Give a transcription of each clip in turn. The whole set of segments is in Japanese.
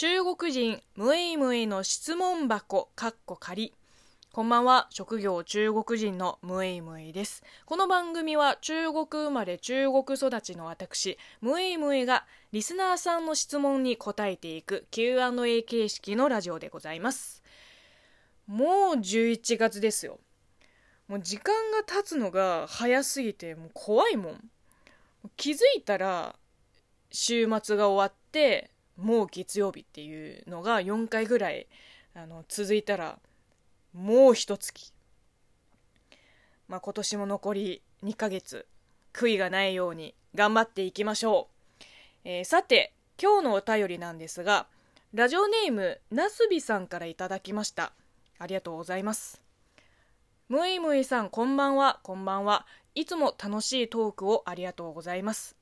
中国人ムエイムエイの質問箱かっこ仮こんばんは。職業中国人のムエイムエイです。この番組は中国生まれ中国育ちの私ムエイムエイがリスナーさんの質問に答えていく Q&A 形式のラジオでございます。もう11月ですよ。もう時間が経つのが早すぎてもう怖いもん。気づいたら週末が終わってもう月曜日っていうのが4回ぐらいあの続いたらもう一月。まあ今年も残り2ヶ月悔いがないように頑張っていきましょう、えー、さて今日のお便りなんですがラジオネームなすびさんからいただきました。ありがとうございます。むいむいさんこんばんは。こんばんは。いつも楽しいトークをありがとうございます。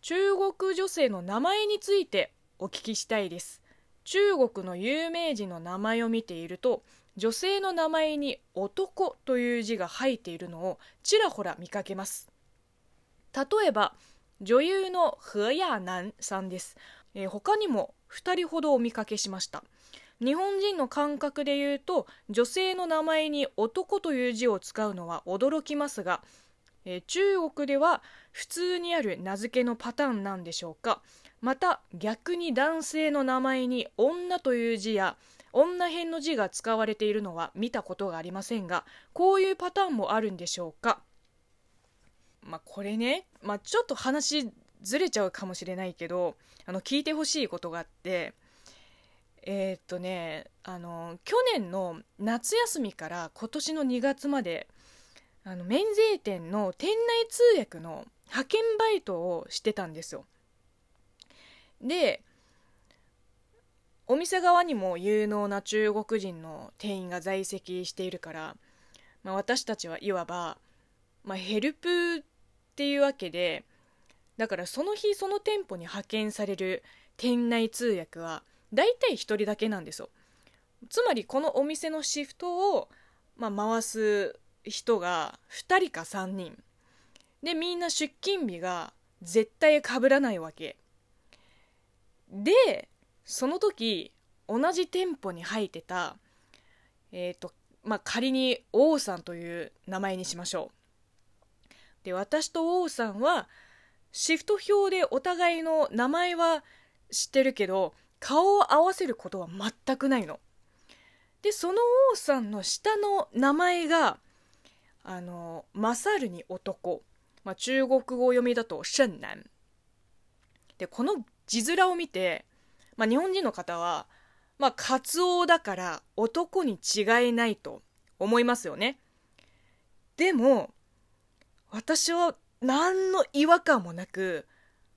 中国女性の名前についてお聞きしたいです。中国の有名人の名前を見ていると女性の名前に「男」という字が入っているのをちらほら見かけます。例えば女優の何亚楠さんです、えー、他にも2人ほどお見かけしました。日本人の感覚で言うと女性の名前に「男」という字を使うのは驚きますがえー、中国では普通にある名付けのパターンなんでしょうか。また逆に男性の名前に「女」という字や女編の字が使われているのは見たことがありませんがこういうパターンもあるんでしょうか？まあこれね、まあ、ちょっと話ずれちゃうかもしれないけどあの聞いてほしいことがあってえー、っとねあの去年の夏休みから今年の2月まであの免税店の店内通訳の派遣バイトをしてたんですよ。でお店側にも有能な中国人の店員が在籍しているから、まあ、私たちはいわば、まあ、ヘルプっていうわけでだからその日その店舗に派遣される店内通訳は大体1人だけなんですよ。つまりこのお店のシフトを、まあ、回す人が2人か3人。でみんな出勤日が絶対被らないわけ。でその時同じ店舗に入ってたえっ、ー、とまあ仮に王さんという名前にしましょう。で私と王さんはシフト表でお互いの名前は知ってるけど顔を合わせることは全くないの。でその王さんの下の名前があの勝るに男、まあ、中国語読みだとンナン。でこの字面を見て、まあ、日本人の方はまあカツオだから男に違いないと思いますよね。でも私は何の違和感もなく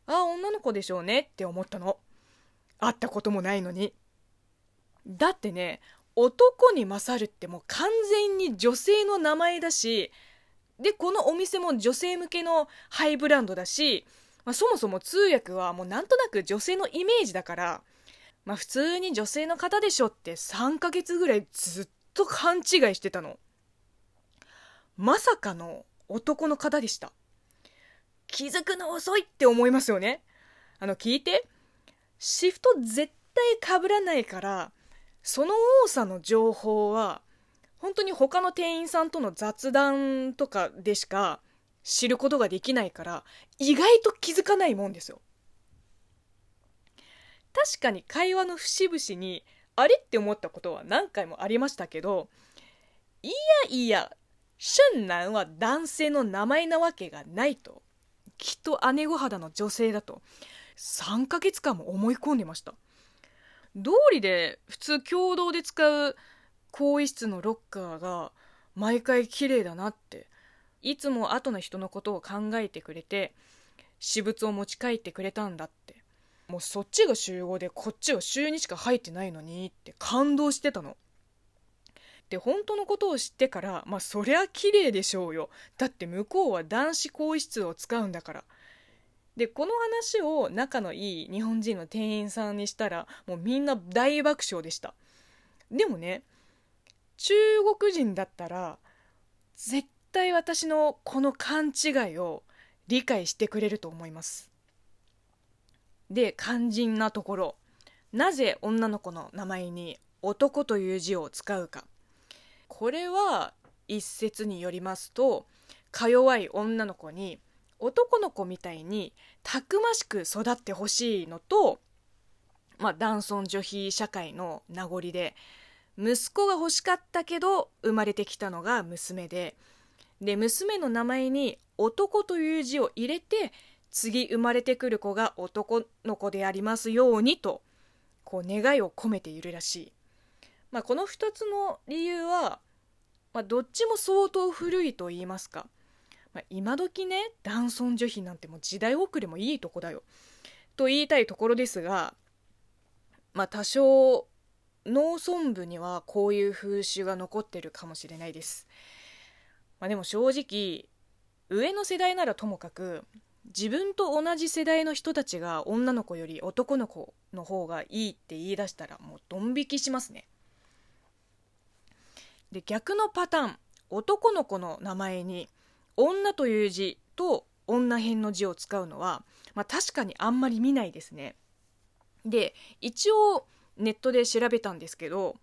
あ女の子でしょうねって思ったの。会ったこともないのに。だってね男に勝るってもう完全に女性の名前だしでこのお店も女性向けのハイブランドだし、まあ、そもそも通訳はもうなんとなく女性のイメージだから、まあ、普通に女性の方でしょって3ヶ月ぐらいずっと勘違いしてたの。まさかの男の方でした。気づくの遅いって思いますよね。あの聞いて。シフト絶対被らないからその多さの情報は本当に他の店員さんとの雑談とかでしか知ることができないから意外と気づかないもんですよ。確かに会話の節々にあれって思ったことは何回もありましたけどいやいや春南は男性の名前なわけがないと。きっと姉御肌の女性だと3ヶ月間も思い込んでました。道理で普通共同で使う更衣室のロッカーが毎回綺麗だなっていつも後の人のことを考えてくれて私物を持ち帰ってくれたんだって。もうそっちが週5でこっちは週2しか入ってないのにって感動してたの。で本当のことを知ってからまあそりゃ綺麗でしょうよ。だって向こうは男子更衣室を使うんだから。でこの話を仲のいい日本人の店員さんにしたらもうみんな大爆笑でした。でもね中国人だったら絶対私のこの勘違いを理解してくれると思います。で肝心なところ。なぜ女の子の名前に男という字を使うか。これは一説によりますとか弱い女の子に男の子みたいにたくましく育ってほしいのと、まあ、男尊女卑社会の名残で息子が欲しかったけど生まれてきたのが娘でで娘の名前に男という字を入れて次生まれてくる子が男の子でありますようにとこう願いを込めているらしい、まあ、この2つの理由は、まあ、どっちも相当古いと言いますか、まあ、今時ね男尊女卑なんてもう時代遅れもいいとこだよ。と言いたいところですがまあ多少農村部にはこういう風習が残ってるかもしれないです。まあ、でも正直上の世代ならともかく自分と同じ世代の人たちが女の子より男の子の方がいいって言い出したらもうドン引きしますね。で逆のパターン男の子の名前に女という字と女編の字を使うのは、まあ、確かにあんまり見ないですね。で一応ネットで調べたんですけど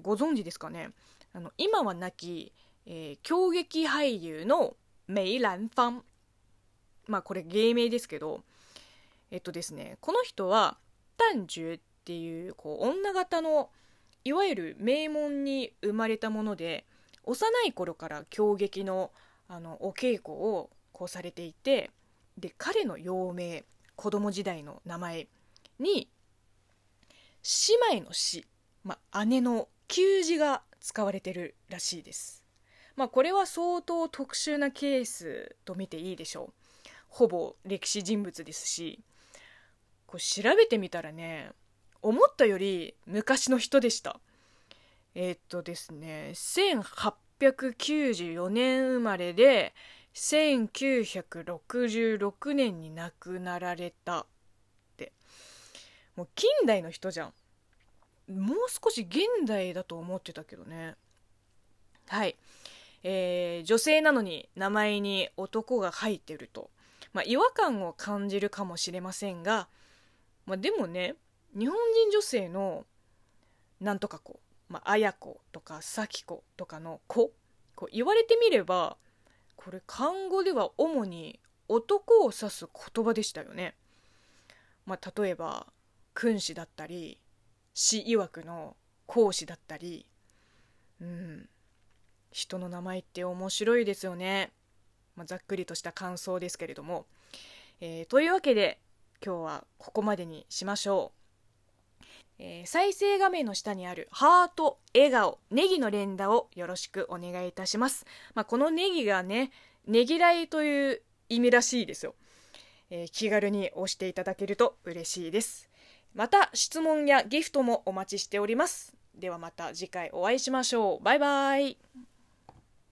ご存知ですかね？あの今は亡き、えー、狂劇俳優のメイ・ランファンまあこれ芸名ですけどえっとですねこの人は丹樹っていうこう女型のいわゆる名門に生まれたもので幼い頃から狂劇のあのお稽古をこうされていてで彼の幼名子供時代の名前に姉妹の死、まあ、姉の旧字が使われてるらしいです。まあ、これは相当特殊なケースと見ていいでしょう。ほぼ歴史人物ですし、これ調べてみたらね、思ったより昔の人でした。えー、っとですね、1894年生まれで、1966年に亡くなられたって。もう近代の人じゃん。もう少し現代だと思ってたけどね。はい。えー、女性なのに名前に男が入ってると、まあ、違和感を感じるかもしれませんが、まあ、でもね日本人女性のなんとか子、まあ、綾子とか咲子とかの子こう言われてみればこれ漢語では主に男を指す言葉でしたよね。まあ、例えば君子だったり死曰くの講師だったりうん人の名前って面白いですよね、まあ、ざっくりとした感想ですけれども、えー、というわけで今日はここまでにしましょう、えー、再生画面の下にあるハート笑顔ネギの連打をよろしくお願いいたします、まあ、このネギがねねぎらいという意味らしいですよ、えー、気軽に押していただけると嬉しいですまた質問やギフトもお待ちしております。ではまた次回お会いしましょう。バイバイ。